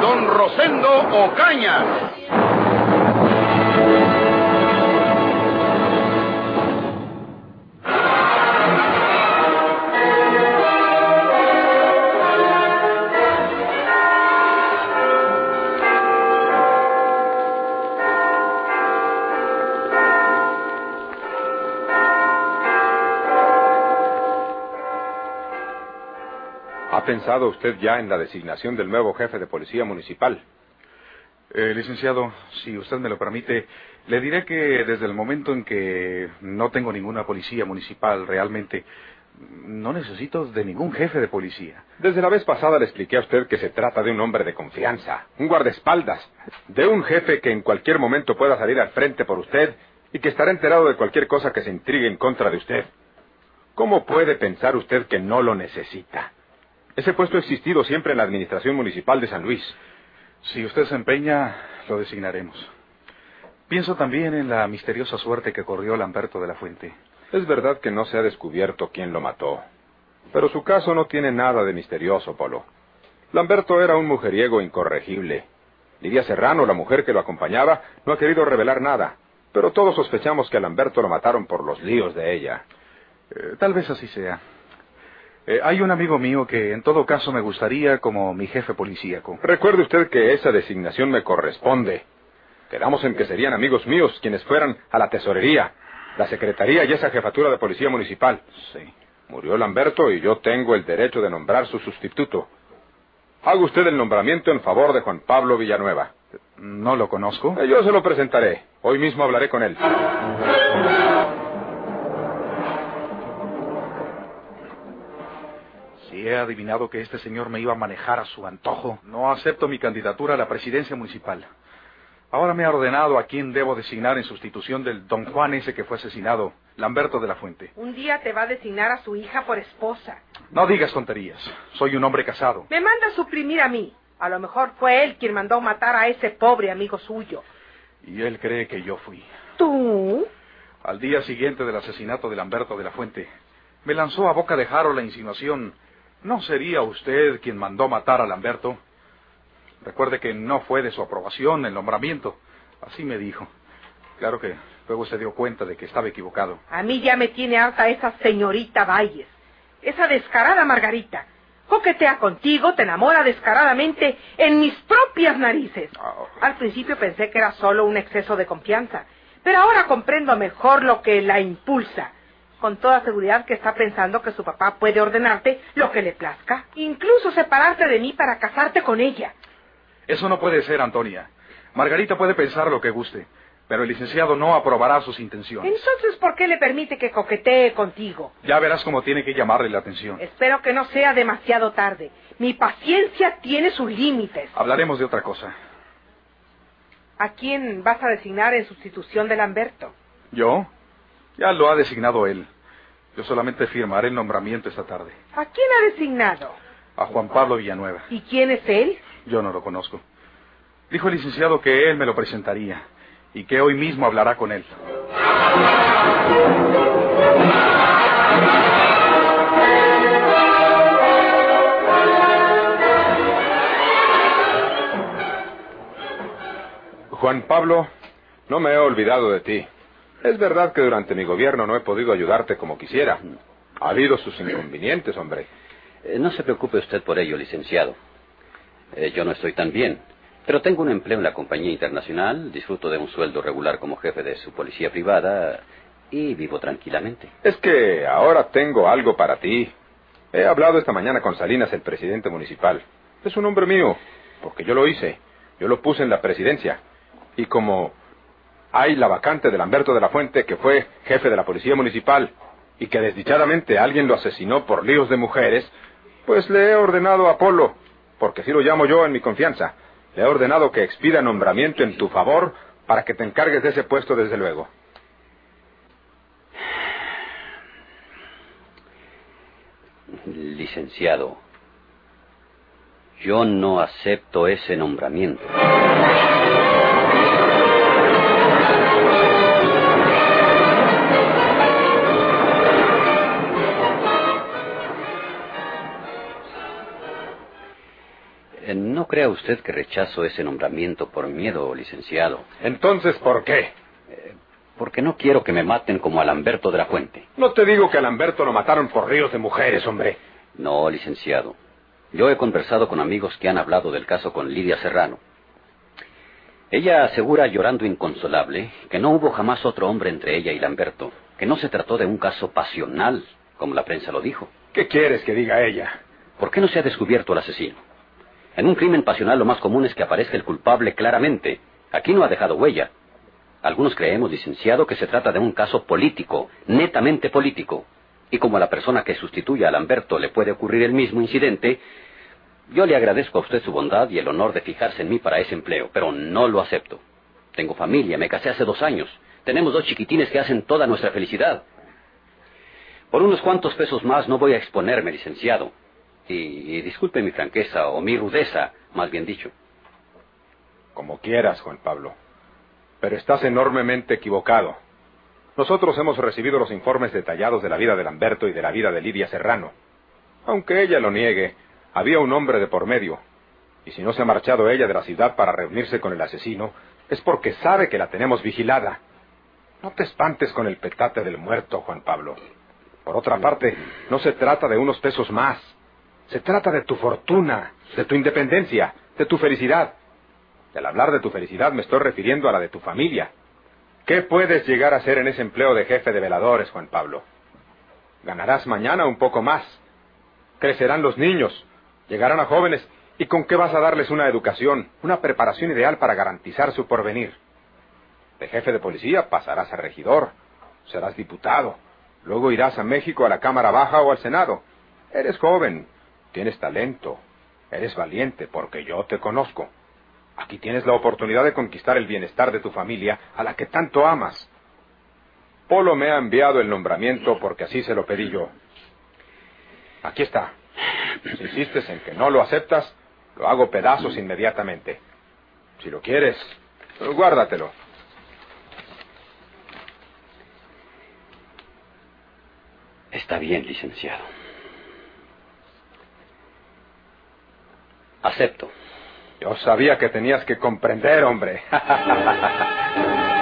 don Rosendo Ocañas. Pensado usted ya en la designación del nuevo jefe de policía municipal? Eh, licenciado, si usted me lo permite, le diré que desde el momento en que no tengo ninguna policía municipal realmente, no necesito de ningún jefe de policía. Desde la vez pasada le expliqué a usted que se trata de un hombre de confianza, un guardaespaldas, de un jefe que en cualquier momento pueda salir al frente por usted y que estará enterado de cualquier cosa que se intrigue en contra de usted. ¿Cómo puede pensar usted que no lo necesita? Ese puesto ha existido siempre en la administración municipal de San Luis. Si usted se empeña, lo designaremos. Pienso también en la misteriosa suerte que corrió Lamberto de la Fuente. Es verdad que no se ha descubierto quién lo mató. Pero su caso no tiene nada de misterioso, Polo. Lamberto era un mujeriego incorregible. Lidia Serrano, la mujer que lo acompañaba, no ha querido revelar nada. Pero todos sospechamos que a Lamberto lo mataron por los líos de ella. Eh, tal vez así sea. Eh, hay un amigo mío que en todo caso me gustaría como mi jefe policíaco. Recuerde usted que esa designación me corresponde. Quedamos en que serían amigos míos quienes fueran a la tesorería, la secretaría y esa jefatura de policía municipal. Sí. Murió Lamberto y yo tengo el derecho de nombrar su sustituto. Haga usted el nombramiento en favor de Juan Pablo Villanueva. No lo conozco. Eh, Yo se lo presentaré. Hoy mismo hablaré con él. He adivinado que este señor me iba a manejar a su antojo, no acepto mi candidatura a la presidencia municipal. Ahora me ha ordenado a quién debo designar en sustitución del don Juan ese que fue asesinado, Lamberto de la Fuente. Un día te va a designar a su hija por esposa. No digas tonterías. Soy un hombre casado. Me manda a suprimir a mí. A lo mejor fue él quien mandó matar a ese pobre amigo suyo. Y él cree que yo fui. ¿Tú? Al día siguiente del asesinato de Lamberto de la Fuente, me lanzó a boca de Jaro la insinuación, ¿no sería usted quien mandó matar a Lamberto? Recuerde que no fue de su aprobación el nombramiento. Así me dijo. Claro que luego se dio cuenta de que estaba equivocado. A mí ya me tiene harta esa señorita Valles. Esa descarada Margarita. Coquetea contigo, te enamora descaradamente en mis propias narices. Ah. Al principio pensé que era solo un exceso de confianza, pero ahora comprendo mejor lo que la impulsa. Con toda seguridad que está pensando que su papá puede ordenarte lo que le plazca, incluso separarte de mí para casarte con ella. Eso no puede ser, Antonia. Margarita puede pensar lo que guste, pero el licenciado no aprobará sus intenciones. Entonces, ¿por qué le permite que coquetee contigo? Ya verás cómo tiene que llamarle la atención. Espero que no sea demasiado tarde. Mi paciencia tiene sus límites. Hablaremos de otra cosa. ¿A quién vas a designar en sustitución de Lamberto? ¿Yo? Ya lo ha designado él. Yo solamente firmaré el nombramiento esta tarde. ¿A quién ha designado? A Juan Pablo Villanueva. ¿Y quién es él? Yo no lo conozco. Dijo el licenciado que él me lo presentaría y que hoy mismo hablará con él. Juan Pablo, no me he olvidado de ti. Es verdad que durante mi gobierno no he podido ayudarte como quisiera. Ha habido sus inconvenientes, hombre. Eh, no se preocupe usted por ello, licenciado. Eh, yo no estoy tan bien, pero tengo un empleo en la compañía internacional, disfruto de un sueldo regular como jefe de su policía privada y vivo tranquilamente. Es que ahora tengo algo para ti. He hablado esta mañana con Salinas, el presidente municipal. Es un hombre mío, porque yo lo hice. Yo lo puse en la presidencia. Y como hay la vacante de Lamberto de la Fuente, que fue jefe de la policía municipal, y que desdichadamente alguien lo asesinó por líos de mujeres, pues le he ordenado a Apolo, porque así lo llamo yo en mi confianza, Le he ordenado que expida nombramiento en tu favor para que te encargues de ese puesto desde luego. Licenciado, yo no acepto ese nombramiento. No crea usted que rechazo ese nombramiento por miedo, licenciado, Entonces, ¿por qué? porque no quiero que me maten como a Lamberto de la Fuente. No te digo que a Lamberto lo mataron por ríos de mujeres, hombre. No, licenciado. Yo he conversado con amigos que han hablado del caso con Lidia Serrano. Ella asegura, llorando inconsolable, que no hubo jamás otro hombre entre ella y Lamberto, que no se trató de un caso pasional, como la prensa lo dijo. ¿Qué quieres que diga ella? ¿Por qué no se ha descubierto el asesino? En un crimen pasional lo más común es que aparezca el culpable claramente. Aquí no ha dejado huella. Algunos creemos, licenciado, que se trata de un caso político, netamente político. Y como a la persona que sustituye a Lamberto le puede ocurrir el mismo incidente, yo le agradezco a usted su bondad y el honor de fijarse en mí para ese empleo, pero no lo acepto. Tengo familia, me casé hace dos años. Tenemos dos chiquitines que hacen toda nuestra felicidad. Por unos cuantos pesos más no voy a exponerme, licenciado. Y, disculpe mi franqueza o mi rudeza, más bien dicho. Como quieras, Juan Pablo. Pero estás enormemente equivocado. Nosotros hemos recibido los informes detallados de la vida de Lamberto y de la vida de Lidia Serrano. Aunque ella lo niegue, había un hombre de por medio. Y si no se ha marchado ella de la ciudad para reunirse con el asesino, es porque sabe que la tenemos vigilada. No te espantes con el petate del muerto, Juan Pablo. Por otra parte, no se trata de unos pesos más. Se trata de tu fortuna, de tu independencia, de tu felicidad. Y al hablar de tu felicidad me estoy refiriendo a la de tu familia. ¿Qué puedes llegar a hacer en ese empleo de jefe de veladores, Juan Pablo? Ganarás mañana un poco más. Crecerán los niños, llegarán a jóvenes, ¿y con qué vas a darles una educación, una preparación ideal para garantizar su porvenir? De jefe de policía pasarás a regidor, serás diputado, luego irás a México a la Cámara Baja o al Senado. Eres joven, tienes talento, eres valiente porque yo te conozco. Aquí tienes la oportunidad de conquistar el bienestar de tu familia, a la que tanto amas. Polo me ha enviado el nombramiento porque así se lo pedí yo. Aquí está. Si insistes en que no lo aceptas, lo hago pedazos inmediatamente. Si lo quieres, guárdatelo. Está bien, licenciado. Acepto. Yo sabía que tenías que comprender, hombre.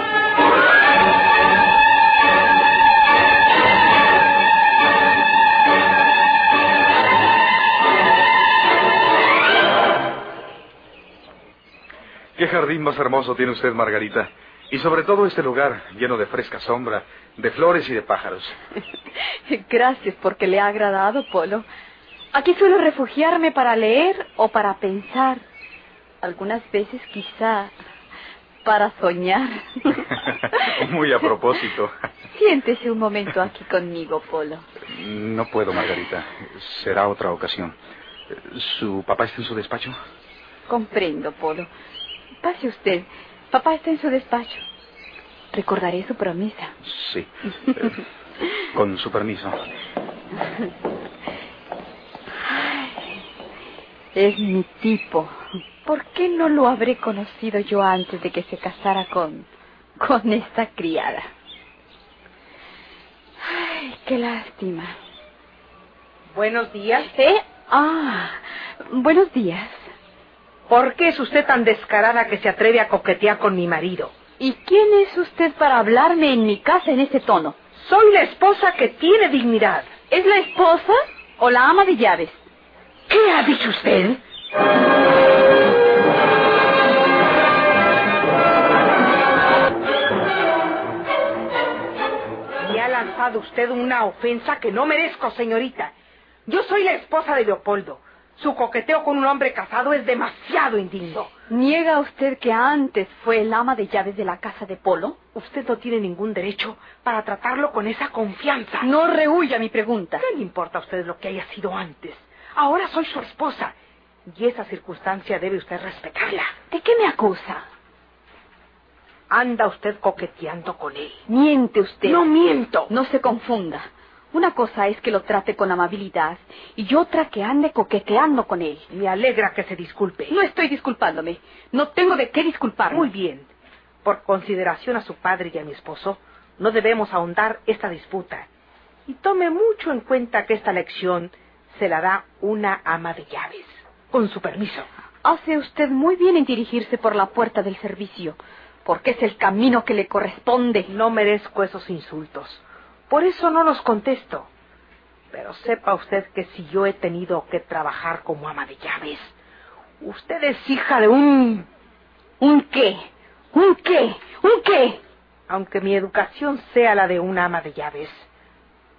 Qué jardín más hermoso tiene usted, Margarita. Y sobre todo este lugar lleno de fresca sombra, de flores y de pájaros. Gracias porque le ha agradado, Polo. Aquí suelo refugiarme para leer o para pensar. Algunas veces quizá para soñar. Muy a propósito. Siéntese un momento aquí conmigo, Polo. No puedo, Margarita. Será otra ocasión. ¿Su papá está en su despacho? Comprendo, Polo. Pase usted. Papá está en su despacho. Recordaré su promesa. Sí. Eh, con su permiso. Es mi tipo. ¿Por qué no lo habré conocido yo antes de que se casara con... con esta criada? Ay, qué lástima. Buenos días. ¿Eh? Ah, buenos días. ¿Por qué es usted tan descarada que se atreve a coquetear con mi marido? ¿Y quién es usted para hablarme en mi casa en ese tono? Soy la esposa que tiene dignidad. ¿Es la esposa o la ama de llaves? ¿Qué ha dicho usted? Me ha lanzado usted una ofensa que no merezco, señorita. Yo soy la esposa de Leopoldo. Su coqueteo con un hombre casado es demasiado indigno. ¿Niega usted que antes fue el ama de llaves de la casa de Polo? Usted no tiene ningún derecho para tratarlo con esa confianza. No rehuya mi pregunta. ¿Qué le importa a usted lo que haya sido antes? Ahora soy su esposa. Y esa circunstancia debe usted respetarla. ¿De qué me acusa? Anda usted coqueteando con él. Miente usted. No miento. No se confunda. Una cosa es que lo trate con amabilidad y otra que ande coqueteando con él. Me alegra que se disculpe. No estoy disculpándome. No tengo de qué disculparme. Muy bien. Por consideración a su padre y a mi esposo, no debemos ahondar esta disputa. Y tome mucho en cuenta que esta lección se la da una ama de llaves. Con su permiso. Hace usted muy bien en dirigirse por la puerta del servicio, porque es el camino que le corresponde. No merezco esos insultos. Por eso no los contesto. Pero sepa usted que si yo he tenido que trabajar como ama de llaves, usted es hija de un... ¿Un qué? ¿Un qué? ¿Un qué? Aunque mi educación sea la de una ama de llaves,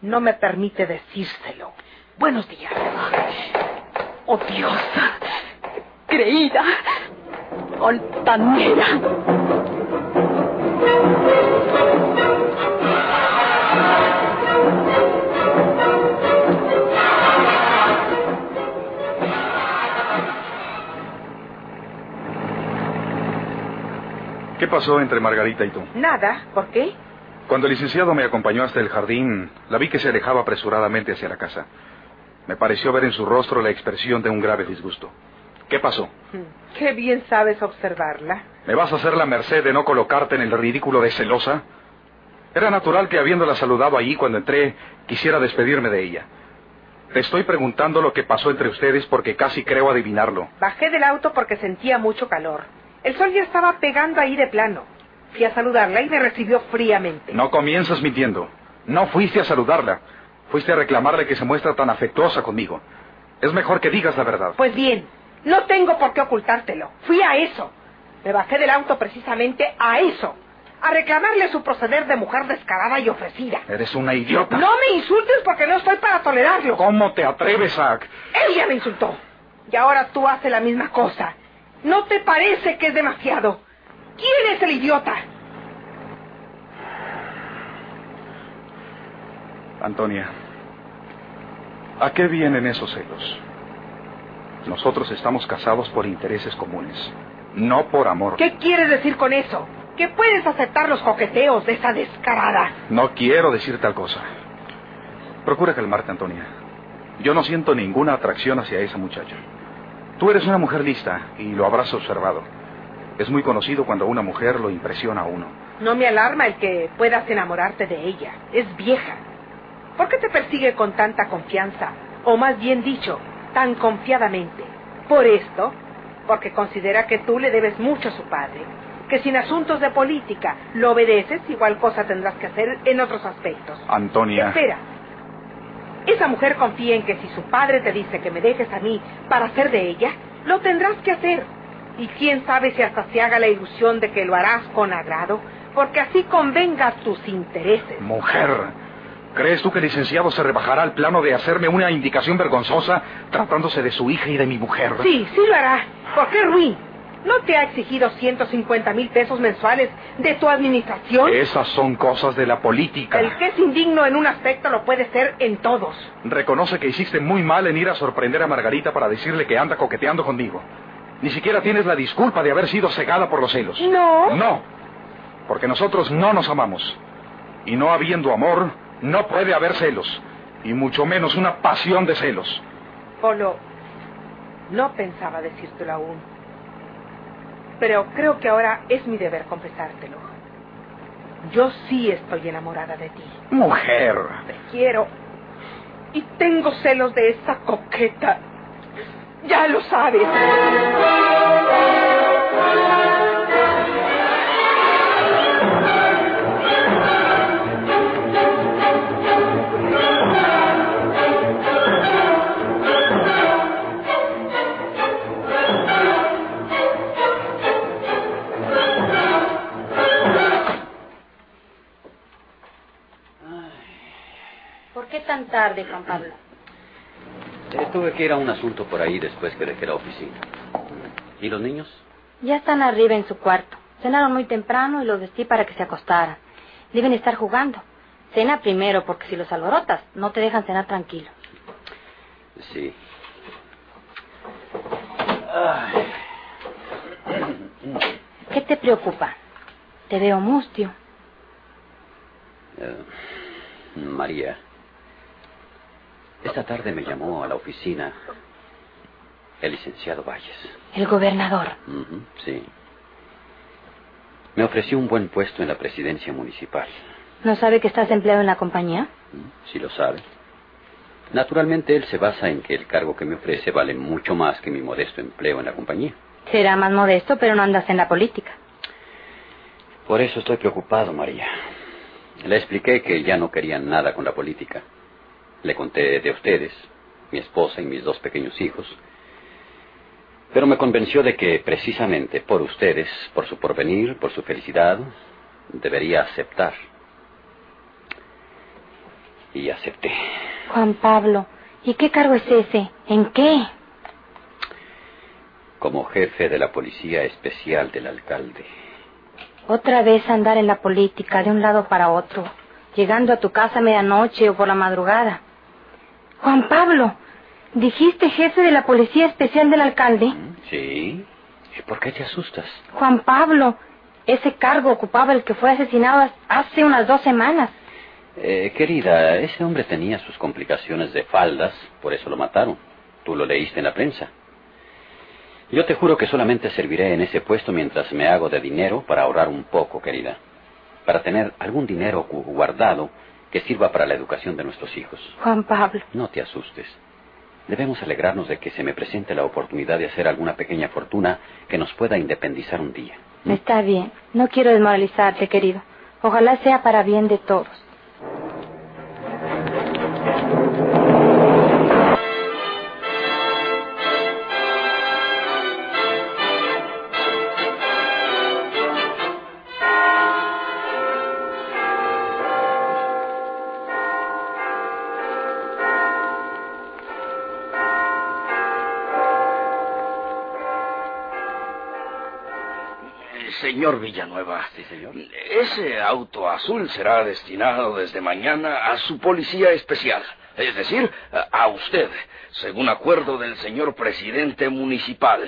no me permite decírselo. Buenos días. Oh Dios. Creída. Altanera. ¿Qué pasó entre Margarita y tú? Nada. ¿Por qué? Cuando el licenciado me acompañó hasta el jardín, la vi que se alejaba apresuradamente hacia la casa. Me pareció ver en su rostro la expresión de un grave disgusto. ¿Qué pasó? Hmm, Qué bien sabes observarla. ¿Me vas a hacer la merced de no colocarte en el ridículo de celosa? Era natural que habiéndola saludado allí cuando entré, quisiera despedirme de ella. Te estoy preguntando lo que pasó entre ustedes porque casi creo adivinarlo. Bajé del auto porque sentía mucho calor. El sol ya estaba pegando ahí de plano. Fui a saludarla y me recibió fríamente. No comienzas mintiendo. No fuiste a saludarla. Fuiste a reclamarle que se muestra tan afectuosa conmigo. Es mejor que digas la verdad. Pues bien, no tengo por qué ocultártelo. Fui a eso. Me bajé del auto precisamente a eso. A reclamarle su proceder de mujer descarada y ofrecida. Eres una idiota. No me insultes porque no estoy para tolerarlo. ¿Cómo te atreves, Zack? Ella me insultó. Y ahora tú haces la misma cosa. ¿No te parece que es demasiado? ¿Quién es el idiota? Antonia, ¿a qué vienen esos celos? Nosotros estamos casados por intereses comunes, no por amor. ¿Qué quieres decir con eso? ¿Que puedes aceptar los coqueteos de esa descarada? No quiero decir tal cosa. Procura calmarte, Antonia. Yo no siento ninguna atracción hacia esa muchacha. Tú eres una mujer lista y lo habrás observado. Es muy conocido cuando una mujer lo impresiona a uno. No me alarma el que puedas enamorarte de ella. Es vieja. ¿Por qué te persigue con tanta confianza? O más bien dicho, tan confiadamente. Por esto, porque considera que tú le debes mucho a su padre. Que sin asuntos de política lo obedeces, igual cosa tendrás que hacer en otros aspectos. Antonia. Espera. Esa mujer confía en que si su padre te dice que me dejes a mí para hacer de ella, lo tendrás que hacer. Y quién sabe si hasta se haga la ilusión de que lo harás con agrado, porque así convenga a tus intereses. Mujer, ¿crees tú que el licenciado se rebajará al plano de hacerme una indicación vergonzosa tratándose de su hija y de mi mujer? Sí, sí lo hará. ¿Por qué Ruin? ¿No te ha exigido 150 mil pesos mensuales de tu administración? Esas son cosas de la política. El que es indigno en un aspecto lo puede ser en todos. Reconoce que hiciste muy mal en ir a sorprender a Margarita para decirle que anda coqueteando conmigo. Ni siquiera tienes la disculpa de haber sido cegada por los celos. No. No. Porque nosotros no nos amamos. Y no habiendo amor, no puede haber celos. Y mucho menos una pasión de celos. Polo, no pensaba decírtelo aún. Pero creo que ahora es mi deber confesártelo. Yo sí estoy enamorada de ti. Mujer. Te quiero. Y tengo celos de esa coqueta. Ya lo sabes. Tan tarde, Juan Pablo? Eh, tuve que ir a un asunto por ahí después que dejé la oficina. ¿Y los niños? Ya están arriba en su cuarto. Cenaron muy temprano y los vestí para que se acostaran. Deben estar jugando. Cena primero, porque si los alborotas, no te dejan cenar tranquilo. Sí. ¿Qué te preocupa? Te veo mustio. Eh, María, esta tarde me llamó a la oficina el licenciado Valles. El gobernador. Sí. Me ofreció un buen puesto en la presidencia municipal. ¿No sabe que estás empleado en la compañía? Si lo sabe. Naturalmente él se basa en que el cargo que me ofrece vale mucho más que mi modesto empleo en la compañía. Será más modesto, pero no andas en la política. Por eso estoy preocupado, María. Le expliqué que ya no quería nada con la política. Le conté de ustedes, mi esposa y mis dos pequeños hijos. Pero me convenció de que precisamente por ustedes, por su porvenir, por su felicidad, debería aceptar. Y acepté. Juan Pablo, ¿y qué cargo es ese? ¿En qué? Como jefe de la policía especial del alcalde. Otra vez andar en la política de un lado para otro, llegando a tu casa a medianoche o por la madrugada. Juan Pablo, ¿dijiste jefe de la policía especial del alcalde? ¿Sí? ¿Y por qué te asustas? Juan Pablo, ese cargo ocupaba el que fue asesinado hace unas dos semanas. Eh, querida, ese hombre tenía sus complicaciones de faldas, por eso lo mataron. Tú lo leíste en la prensa. Yo te juro que solamente serviré en ese puesto mientras me hago de dinero para ahorrar un poco, querida. Para tener algún dinero gu- guardado que sirva para la educación de nuestros hijos. Juan Pablo, No te asustes. Debemos alegrarnos de que se me presente la oportunidad de hacer alguna pequeña fortuna que nos pueda independizar un día. está bien. No quiero desmoralizarte, querido. Ojalá sea para bien de todos. Señor Villanueva, Sí, señor. ese auto azul será destinado desde mañana a su policía especial, es decir, a- usted, según acuerdo del señor presidente municipal.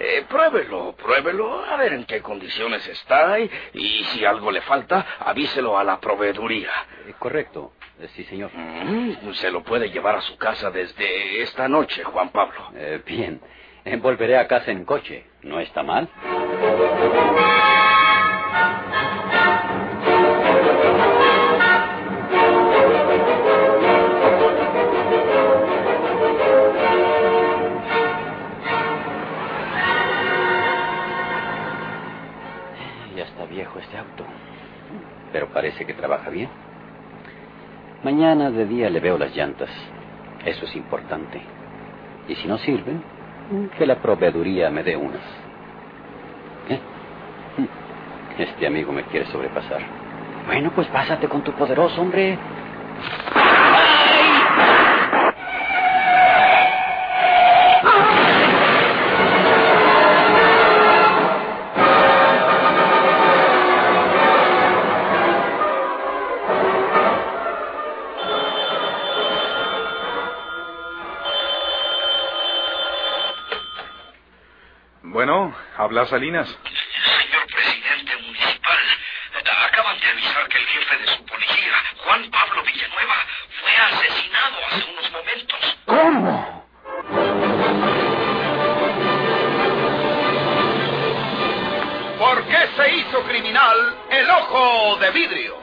Eh, pruébelo, pruébelo, a ver en qué condiciones está y, y si algo le falta, avíselo a la proveeduría. Eh, correcto. Eh, sí, señor. Mm, se lo puede llevar a su casa desde esta noche, Juan Pablo. Eh, bien. Volveré a casa en coche. ¿No está mal? Ya está viejo este auto. Pero parece que trabaja bien. Mañana de día le veo las llantas. Eso es importante. Y si no sirven, que la proveeduría me dé unas. ¿Qué? Este amigo me quiere sobrepasar. Bueno, pues pásate con tu poderoso, hombre. Habla Salinas. Señor presidente municipal, acaban de avisar que el jefe de su policía, Juan Pablo Villanueva, fue asesinado hace unos momentos. ¿Cómo? ¿Por qué se hizo criminal el ojo de vidrio?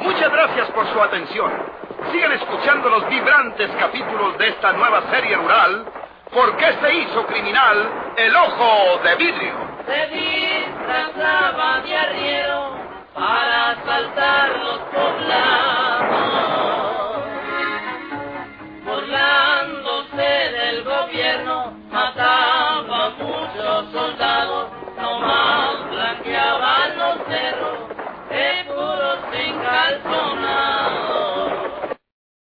Muchas gracias por su atención. Sigan escuchando los vibrantes capítulos de esta nueva serie rural. ¿Por qué se hizo criminal el ojo de vidrio? se disfrazaba de arriero para asaltar los poblados,